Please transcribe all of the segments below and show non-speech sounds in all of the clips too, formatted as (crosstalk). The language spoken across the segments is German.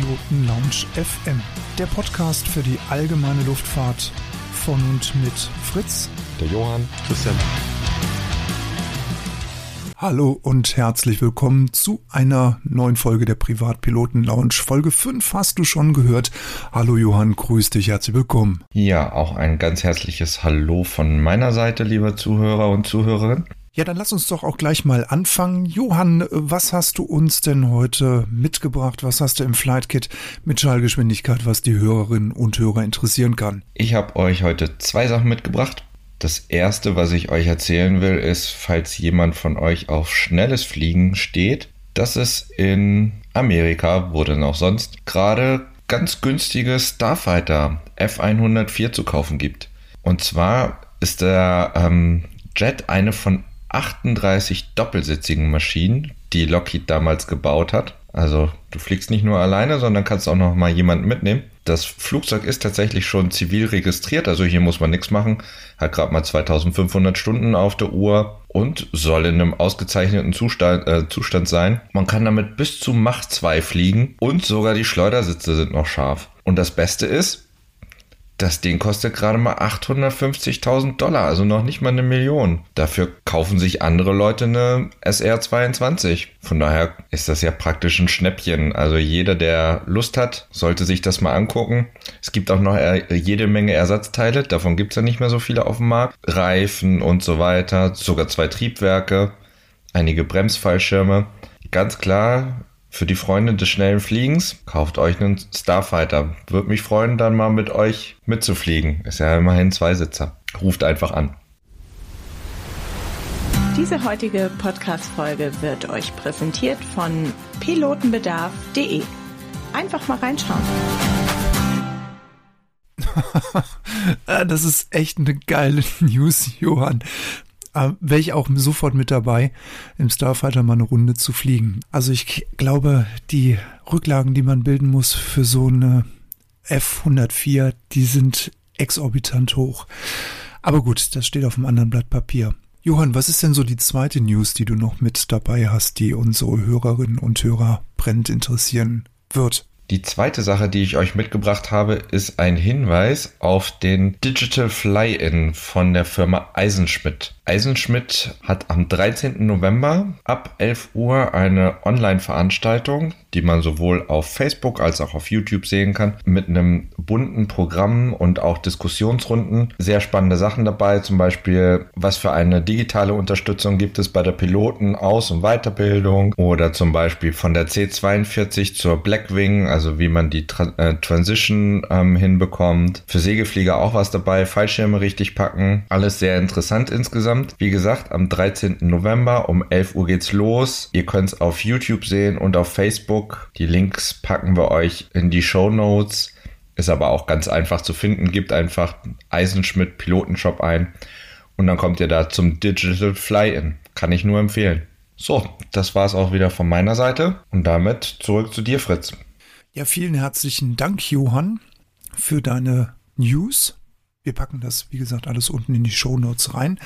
Privatpiloten Lounge FM, der Podcast für die allgemeine Luftfahrt von und mit Fritz, der Johann, Christian. Hallo und herzlich willkommen zu einer neuen Folge der Privatpiloten Lounge. Folge 5 hast du schon gehört. Hallo Johann, grüß dich, herzlich willkommen. Ja, auch ein ganz herzliches Hallo von meiner Seite, lieber Zuhörer und Zuhörerinnen. Ja, dann lass uns doch auch gleich mal anfangen. Johann, was hast du uns denn heute mitgebracht? Was hast du im Flight Kit mit Schallgeschwindigkeit, was die Hörerinnen und Hörer interessieren kann? Ich habe euch heute zwei Sachen mitgebracht. Das erste, was ich euch erzählen will, ist, falls jemand von euch auf schnelles Fliegen steht, dass es in Amerika, wo denn auch sonst, gerade ganz günstige Starfighter F104 zu kaufen gibt. Und zwar ist der ähm, Jet eine von 38 doppelsitzigen Maschinen, die Lockheed damals gebaut hat. Also du fliegst nicht nur alleine, sondern kannst auch noch mal jemanden mitnehmen. Das Flugzeug ist tatsächlich schon zivil registriert, also hier muss man nichts machen. Hat gerade mal 2500 Stunden auf der Uhr und soll in einem ausgezeichneten Zustand, äh, Zustand sein. Man kann damit bis zu Mach 2 fliegen und sogar die Schleudersitze sind noch scharf. Und das Beste ist, das Ding kostet gerade mal 850.000 Dollar, also noch nicht mal eine Million. Dafür kaufen sich andere Leute eine SR22. Von daher ist das ja praktisch ein Schnäppchen. Also jeder, der Lust hat, sollte sich das mal angucken. Es gibt auch noch jede Menge Ersatzteile, davon gibt es ja nicht mehr so viele auf dem Markt. Reifen und so weiter, sogar zwei Triebwerke, einige Bremsfallschirme. Ganz klar, für die Freunde des schnellen Fliegens, kauft euch einen Starfighter. Würde mich freuen, dann mal mit euch mitzufliegen. Ist ja immerhin Zweisitzer. Ruft einfach an. Diese heutige Podcast-Folge wird euch präsentiert von pilotenbedarf.de. Einfach mal reinschauen. (laughs) das ist echt eine geile (laughs) News, Johann äh, wäre ich auch sofort mit dabei, im Starfighter mal eine Runde zu fliegen. Also ich glaube, die Rücklagen, die man bilden muss für so eine F104, die sind exorbitant hoch. Aber gut, das steht auf einem anderen Blatt Papier. Johann, was ist denn so die zweite News, die du noch mit dabei hast, die unsere Hörerinnen und Hörer brennend interessieren wird? Die zweite Sache, die ich euch mitgebracht habe, ist ein Hinweis auf den Digital Fly-In von der Firma Eisenschmidt. Eisenschmidt hat am 13. November ab 11 Uhr eine Online-Veranstaltung, die man sowohl auf Facebook als auch auf YouTube sehen kann, mit einem bunten Programm und auch Diskussionsrunden. Sehr spannende Sachen dabei, zum Beispiel, was für eine digitale Unterstützung gibt es bei der Piloten Aus- und Weiterbildung oder zum Beispiel von der C42 zur Blackwing, also wie man die Tra äh, Transition ähm, hinbekommt. Für Segelflieger auch was dabei, Fallschirme richtig packen. Alles sehr interessant insgesamt insgesamt. Wie gesagt, am 13. November um 11 Uhr geht's los. Ihr könnt es auf YouTube sehen und auf Facebook. Die Links packen wir euch in die Show Notes. Ist aber auch ganz einfach zu finden. Gebt einfach Eisenschmidt Pilotenshop ein und dann kommt ihr da zum Digital Fly-In. Kann ich nur empfehlen. So, das war es auch wieder von meiner Seite und damit zurück zu dir, Fritz. Ja, vielen herzlichen Dank, Johann, für deine News. Wir packen das, wie gesagt, alles unten in die Show Notes rein.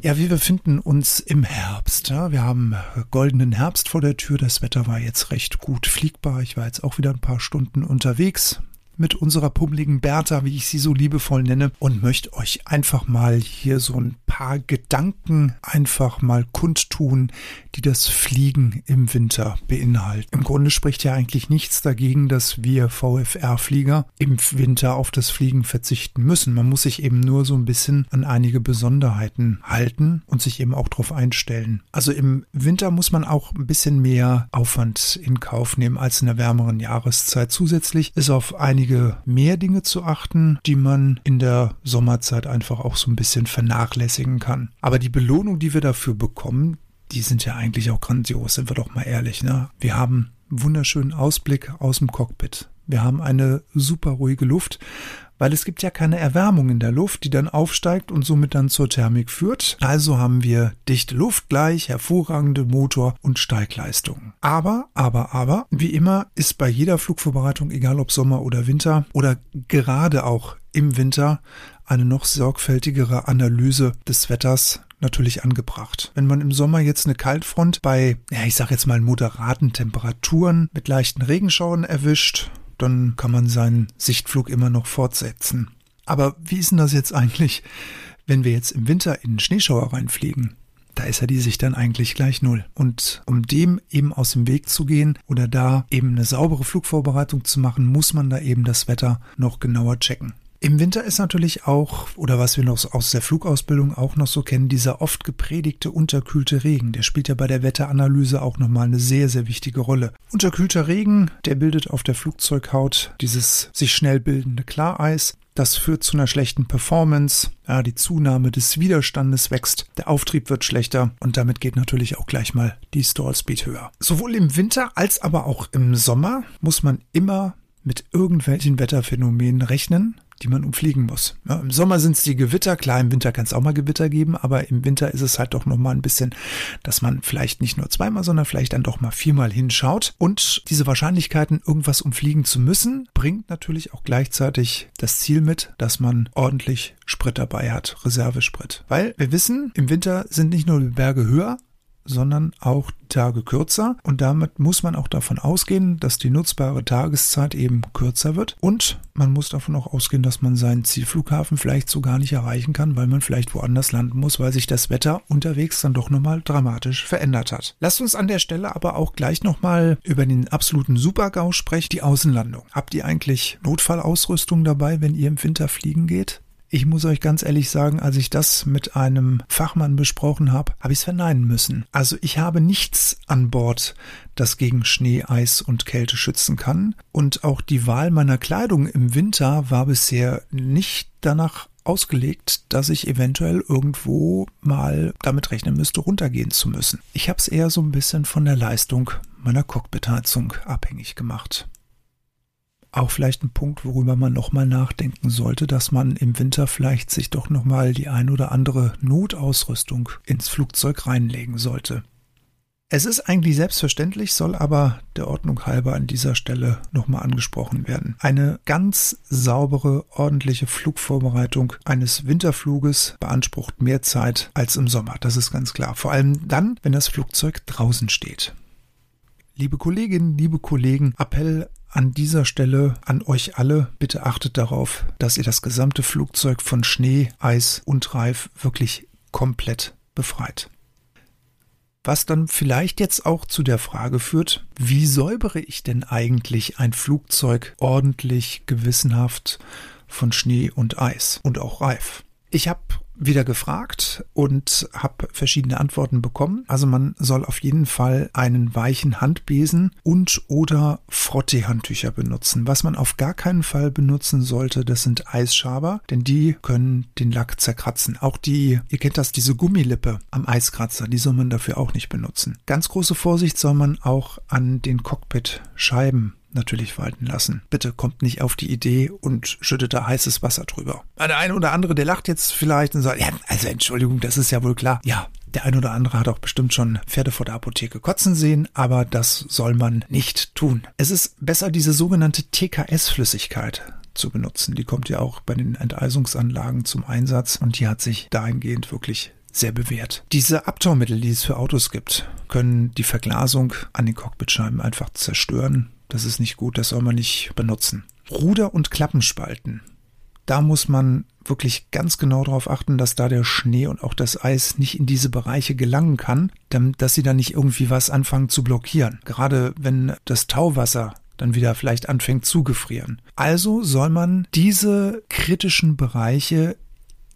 Ja, wir befinden uns im Herbst. Ja. Wir haben goldenen Herbst vor der Tür. Das Wetter war jetzt recht gut fliegbar. Ich war jetzt auch wieder ein paar Stunden unterwegs mit unserer pummeligen Bertha, wie ich sie so liebevoll nenne, und möchte euch einfach mal hier so ein paar Gedanken einfach mal kundtun, die das Fliegen im Winter beinhalten. Im Grunde spricht ja eigentlich nichts dagegen, dass wir VFR-Flieger im Winter auf das Fliegen verzichten müssen. Man muss sich eben nur so ein bisschen an einige Besonderheiten halten und sich eben auch darauf einstellen. Also im Winter muss man auch ein bisschen mehr Aufwand in Kauf nehmen als in der wärmeren Jahreszeit. Zusätzlich ist auf einige mehr Dinge zu achten, die man in der Sommerzeit einfach auch so ein bisschen vernachlässigen kann. Aber die Belohnung, die wir dafür bekommen, die sind ja eigentlich auch grandios, sind wir doch mal ehrlich. Ne? Wir haben wunderschönen Ausblick aus dem Cockpit. Wir haben eine super ruhige Luft, weil es gibt ja keine Erwärmung in der Luft, die dann aufsteigt und somit dann zur Thermik führt. Also haben wir dichte Luft gleich, hervorragende Motor- und Steigleistung. Aber, aber, aber, wie immer ist bei jeder Flugvorbereitung, egal ob Sommer oder Winter oder gerade auch im Winter, eine noch sorgfältigere Analyse des Wetters natürlich angebracht. Wenn man im Sommer jetzt eine Kaltfront bei, ja, ich sag jetzt mal moderaten Temperaturen mit leichten Regenschauern erwischt, dann kann man seinen Sichtflug immer noch fortsetzen. Aber wie ist denn das jetzt eigentlich, wenn wir jetzt im Winter in den Schneeschauer reinfliegen? Da ist ja die Sicht dann eigentlich gleich null. Und um dem eben aus dem Weg zu gehen oder da eben eine saubere Flugvorbereitung zu machen, muss man da eben das Wetter noch genauer checken. Im Winter ist natürlich auch, oder was wir noch aus der Flugausbildung auch noch so kennen, dieser oft gepredigte unterkühlte Regen. Der spielt ja bei der Wetteranalyse auch nochmal eine sehr, sehr wichtige Rolle. Unterkühlter Regen, der bildet auf der Flugzeughaut dieses sich schnell bildende Klareis. Das führt zu einer schlechten Performance. Ja, die Zunahme des Widerstandes wächst, der Auftrieb wird schlechter und damit geht natürlich auch gleich mal die Stallspeed höher. Sowohl im Winter als aber auch im Sommer muss man immer mit irgendwelchen Wetterphänomenen rechnen die man umfliegen muss. Ja, Im Sommer sind es die Gewitter, klar, im Winter kann es auch mal Gewitter geben, aber im Winter ist es halt doch nochmal ein bisschen, dass man vielleicht nicht nur zweimal, sondern vielleicht dann doch mal viermal hinschaut. Und diese Wahrscheinlichkeiten, irgendwas umfliegen zu müssen, bringt natürlich auch gleichzeitig das Ziel mit, dass man ordentlich Sprit dabei hat, Reservesprit. Weil wir wissen, im Winter sind nicht nur die Berge höher, sondern auch Tage kürzer und damit muss man auch davon ausgehen, dass die nutzbare Tageszeit eben kürzer wird und man muss davon auch ausgehen, dass man seinen Zielflughafen vielleicht so gar nicht erreichen kann, weil man vielleicht woanders landen muss, weil sich das Wetter unterwegs dann doch nochmal dramatisch verändert hat. Lasst uns an der Stelle aber auch gleich nochmal über den absoluten Supergau sprechen, die Außenlandung. Habt ihr eigentlich Notfallausrüstung dabei, wenn ihr im Winter fliegen geht? Ich muss euch ganz ehrlich sagen, als ich das mit einem Fachmann besprochen habe, habe ich es verneinen müssen. Also ich habe nichts an Bord, das gegen Schnee, Eis und Kälte schützen kann. Und auch die Wahl meiner Kleidung im Winter war bisher nicht danach ausgelegt, dass ich eventuell irgendwo mal damit rechnen müsste, runtergehen zu müssen. Ich habe es eher so ein bisschen von der Leistung meiner Cockpit-Heizung abhängig gemacht auch vielleicht ein Punkt, worüber man nochmal nachdenken sollte, dass man im Winter vielleicht sich doch nochmal die ein oder andere Notausrüstung ins Flugzeug reinlegen sollte. Es ist eigentlich selbstverständlich, soll aber der Ordnung halber an dieser Stelle nochmal angesprochen werden. Eine ganz saubere, ordentliche Flugvorbereitung eines Winterfluges beansprucht mehr Zeit als im Sommer. Das ist ganz klar. Vor allem dann, wenn das Flugzeug draußen steht. Liebe Kolleginnen, liebe Kollegen, Appell an dieser Stelle an euch alle, bitte achtet darauf, dass ihr das gesamte Flugzeug von Schnee, Eis und Reif wirklich komplett befreit. Was dann vielleicht jetzt auch zu der Frage führt, wie säubere ich denn eigentlich ein Flugzeug ordentlich, gewissenhaft von Schnee und Eis und auch Reif? Ich habe wieder gefragt und habe verschiedene Antworten bekommen. Also man soll auf jeden Fall einen weichen Handbesen und oder Frottee-Handtücher benutzen. Was man auf gar keinen Fall benutzen sollte, das sind Eisschaber, denn die können den Lack zerkratzen. Auch die, ihr kennt das, diese Gummilippe am Eiskratzer, die soll man dafür auch nicht benutzen. Ganz große Vorsicht soll man auch an den Cockpit-Scheiben natürlich walten lassen. Bitte kommt nicht auf die Idee und schüttet da heißes Wasser drüber. Der eine oder andere, der lacht jetzt vielleicht und sagt, ja, also Entschuldigung, das ist ja wohl klar. Ja, der ein oder andere hat auch bestimmt schon Pferde vor der Apotheke kotzen sehen, aber das soll man nicht tun. Es ist besser, diese sogenannte TKS-Flüssigkeit zu benutzen. Die kommt ja auch bei den Enteisungsanlagen zum Einsatz und die hat sich dahingehend wirklich sehr bewährt. Diese Abtaumittel, die es für Autos gibt, können die Verglasung an den Cockpitscheiben einfach zerstören. Das ist nicht gut, das soll man nicht benutzen. Ruder- und Klappenspalten. Da muss man wirklich ganz genau darauf achten, dass da der Schnee und auch das Eis nicht in diese Bereiche gelangen kann, dass sie da nicht irgendwie was anfangen zu blockieren. Gerade wenn das Tauwasser dann wieder vielleicht anfängt zu gefrieren. Also soll man diese kritischen Bereiche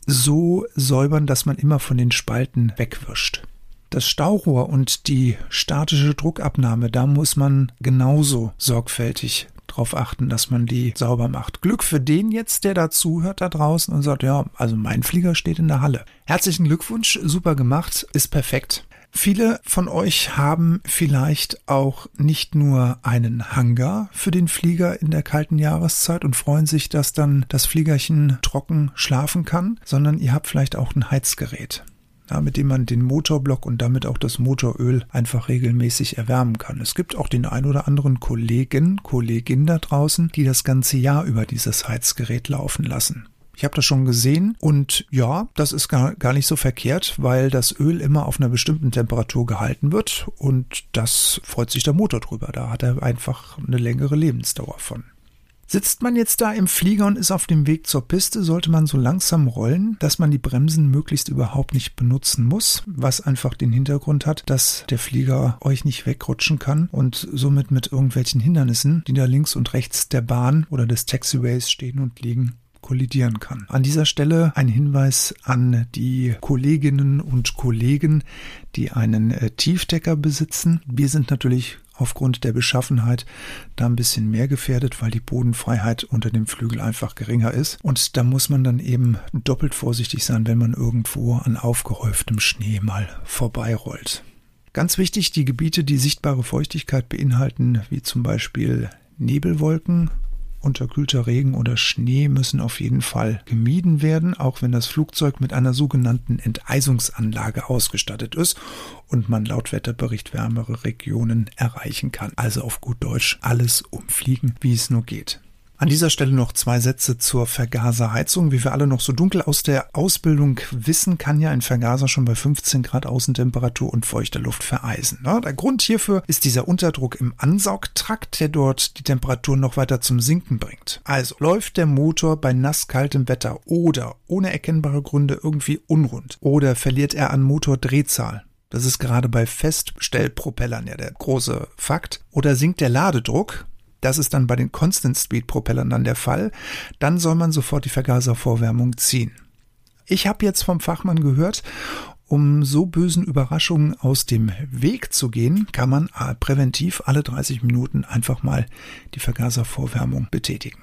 so säubern, dass man immer von den Spalten wegwischt. Das Staurohr und die statische Druckabnahme, da muss man genauso sorgfältig darauf achten, dass man die sauber macht. Glück für den jetzt, der dazuhört da draußen und sagt, ja, also mein Flieger steht in der Halle. Herzlichen Glückwunsch, super gemacht, ist perfekt. Viele von euch haben vielleicht auch nicht nur einen Hangar für den Flieger in der kalten Jahreszeit und freuen sich, dass dann das Fliegerchen trocken schlafen kann, sondern ihr habt vielleicht auch ein Heizgerät ja, mit dem man den Motorblock und damit auch das Motoröl einfach regelmäßig erwärmen kann. Es gibt auch den ein oder anderen Kollegen, Kollegin da draußen, die das ganze Jahr über dieses Heizgerät laufen lassen. Ich habe das schon gesehen und ja, das ist gar, gar nicht so verkehrt, weil das Öl immer auf einer bestimmten Temperatur gehalten wird und das freut sich der Motor drüber. Da hat er einfach eine längere Lebensdauer von. Sitzt man jetzt da im Flieger und ist auf dem Weg zur Piste, sollte man so langsam rollen, dass man die Bremsen möglichst überhaupt nicht benutzen muss, was einfach den Hintergrund hat, dass der Flieger euch nicht wegrutschen kann und somit mit irgendwelchen Hindernissen, die da links und rechts der Bahn oder des Taxiways stehen und liegen, kollidieren kann. An dieser Stelle ein Hinweis an die Kolleginnen und Kollegen, die einen äh, Tiefdecker besitzen. Wir sind natürlich aufgrund der Beschaffenheit da ein bisschen mehr gefährdet, weil die Bodenfreiheit unter dem Flügel einfach geringer ist. Und da muss man dann eben doppelt vorsichtig sein, wenn man irgendwo an aufgehäuftem Schnee mal vorbeirollt. Ganz wichtig, die Gebiete, die sichtbare Feuchtigkeit beinhalten, wie zum Beispiel Nebelwolken, Unterkühlter Regen oder Schnee müssen auf jeden Fall gemieden werden, auch wenn das Flugzeug mit einer sogenannten Enteisungsanlage ausgestattet ist und man laut Wetterbericht wärmere Regionen erreichen kann. Also auf gut Deutsch alles umfliegen, wie es nur geht. An dieser Stelle noch zwei Sätze zur Vergaserheizung. Wie wir alle noch so dunkel aus der Ausbildung wissen, kann ja ein Vergaser schon bei 15 Grad Außentemperatur und feuchter Luft vereisen. Der Grund hierfür ist dieser Unterdruck im Ansaugtrakt, der dort die Temperatur noch weiter zum Sinken bringt. Also läuft der Motor bei nasskaltem Wetter oder ohne erkennbare Gründe irgendwie unrund oder verliert er an Motordrehzahl, das ist gerade bei Feststellpropellern ja der große Fakt. Oder sinkt der Ladedruck, das ist dann bei den Constant Speed Propellern dann der Fall. Dann soll man sofort die Vergaservorwärmung ziehen. Ich habe jetzt vom Fachmann gehört, um so bösen Überraschungen aus dem Weg zu gehen, kann man präventiv alle 30 Minuten einfach mal die Vergaservorwärmung betätigen.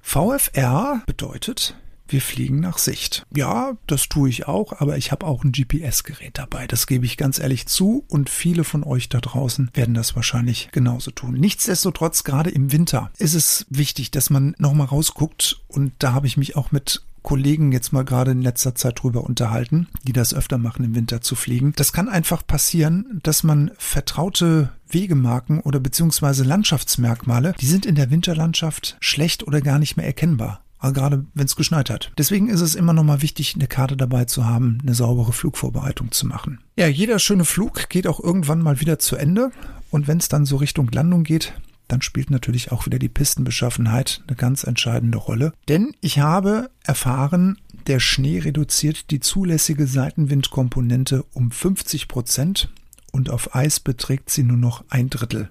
VFR bedeutet wir fliegen nach Sicht. Ja, das tue ich auch, aber ich habe auch ein GPS-Gerät dabei. Das gebe ich ganz ehrlich zu und viele von euch da draußen werden das wahrscheinlich genauso tun. Nichtsdestotrotz, gerade im Winter ist es wichtig, dass man nochmal rausguckt und da habe ich mich auch mit Kollegen jetzt mal gerade in letzter Zeit drüber unterhalten, die das öfter machen, im Winter zu fliegen. Das kann einfach passieren, dass man vertraute Wegemarken oder beziehungsweise Landschaftsmerkmale, die sind in der Winterlandschaft schlecht oder gar nicht mehr erkennbar gerade wenn es geschneit hat. Deswegen ist es immer noch mal wichtig, eine Karte dabei zu haben, eine saubere Flugvorbereitung zu machen. Ja, jeder schöne Flug geht auch irgendwann mal wieder zu Ende und wenn es dann so Richtung Landung geht, dann spielt natürlich auch wieder die Pistenbeschaffenheit eine ganz entscheidende Rolle. Denn ich habe erfahren, der Schnee reduziert die zulässige Seitenwindkomponente um 50 Prozent und auf Eis beträgt sie nur noch ein Drittel.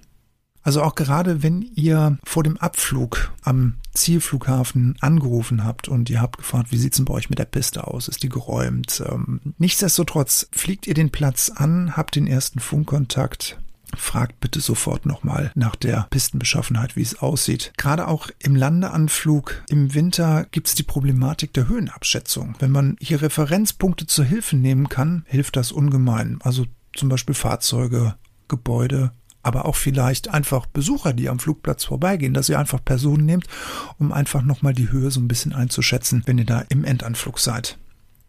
Also auch gerade wenn ihr vor dem Abflug am Zielflughafen angerufen habt und ihr habt gefragt, wie sieht's denn bei euch mit der Piste aus? Ist die geräumt? Ähm, nichtsdestotrotz fliegt ihr den Platz an, habt den ersten Funkkontakt, fragt bitte sofort nochmal nach der Pistenbeschaffenheit, wie es aussieht. Gerade auch im Landeanflug im Winter gibt es die Problematik der Höhenabschätzung. Wenn man hier Referenzpunkte zur Hilfe nehmen kann, hilft das ungemein. Also zum Beispiel Fahrzeuge, Gebäude, aber auch vielleicht einfach Besucher, die am Flugplatz vorbeigehen, dass ihr einfach Personen nehmt, um einfach nochmal die Höhe so ein bisschen einzuschätzen, wenn ihr da im Endanflug seid.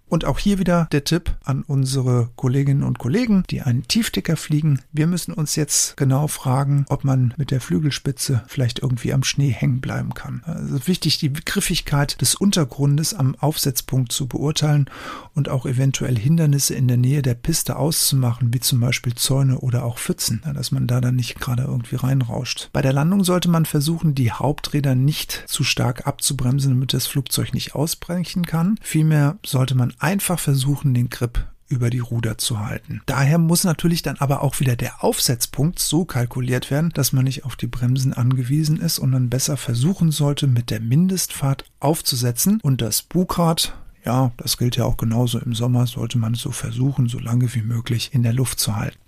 Und auch hier wieder der Tipp an unsere Kolleginnen und Kollegen, die einen Tiefdecker fliegen. Wir müssen uns jetzt genau fragen, ob man mit der Flügelspitze vielleicht irgendwie am Schnee hängen bleiben kann. Also wichtig, die Griffigkeit des Untergrundes am Aufsetzpunkt zu beurteilen und auch eventuell Hindernisse in der Nähe der Piste auszumachen, wie zum Beispiel Zäune oder auch Pfützen, dass man da dann nicht gerade irgendwie reinrauscht. Bei der Landung sollte man versuchen, die Haupträder nicht zu stark abzubremsen, damit das Flugzeug nicht ausbrechen kann. Vielmehr sollte man einfach versuchen, den Grip über die Ruder zu halten. Daher muss natürlich dann aber auch wieder der Aufsetzpunkt so kalkuliert werden, dass man nicht auf die Bremsen angewiesen ist und dann besser versuchen sollte, mit der Mindestfahrt aufzusetzen und das Bugrad ja, das gilt ja auch genauso im Sommer, sollte man so versuchen, so lange wie möglich in der Luft zu halten.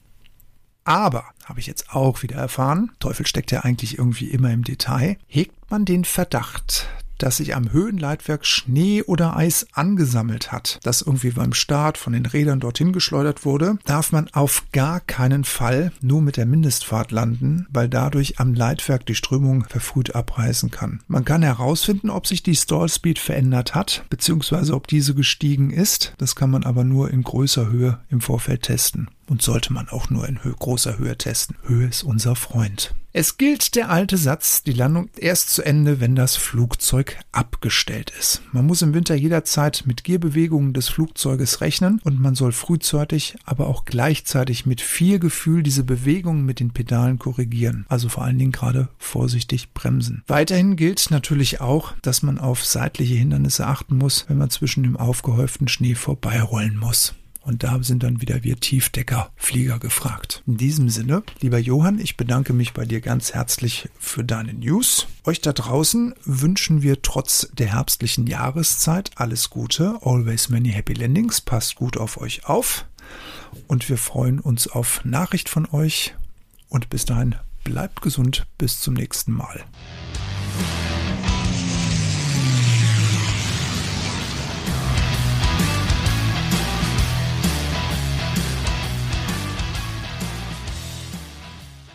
Aber, habe ich jetzt auch wieder erfahren, Teufel steckt ja eigentlich irgendwie immer im Detail, hegt man den Verdacht, dass sich am Höhenleitwerk Schnee oder Eis angesammelt hat, das irgendwie beim Start von den Rädern dorthin geschleudert wurde, darf man auf gar keinen Fall nur mit der Mindestfahrt landen, weil dadurch am Leitwerk die Strömung verfrüht abreißen kann. Man kann herausfinden, ob sich die Stallspeed verändert hat, beziehungsweise ob diese gestiegen ist. Das kann man aber nur in größer Höhe im Vorfeld testen. Und sollte man auch nur in großer Höhe testen. Höhe ist unser Freund. Es gilt der alte Satz, die Landung erst zu Ende, wenn das Flugzeug abgestellt ist. Man muss im Winter jederzeit mit Gehbewegungen des Flugzeuges rechnen und man soll frühzeitig, aber auch gleichzeitig mit viel Gefühl diese Bewegungen mit den Pedalen korrigieren. Also vor allen Dingen gerade vorsichtig bremsen. Weiterhin gilt natürlich auch, dass man auf seitliche Hindernisse achten muss, wenn man zwischen dem aufgehäuften Schnee vorbeirollen muss. Und da sind dann wieder wir Tiefdeckerflieger gefragt. In diesem Sinne, lieber Johann, ich bedanke mich bei dir ganz herzlich für deine News. Euch da draußen wünschen wir trotz der herbstlichen Jahreszeit alles Gute. Always many happy landings. Passt gut auf euch auf. Und wir freuen uns auf Nachricht von euch. Und bis dahin bleibt gesund. Bis zum nächsten Mal.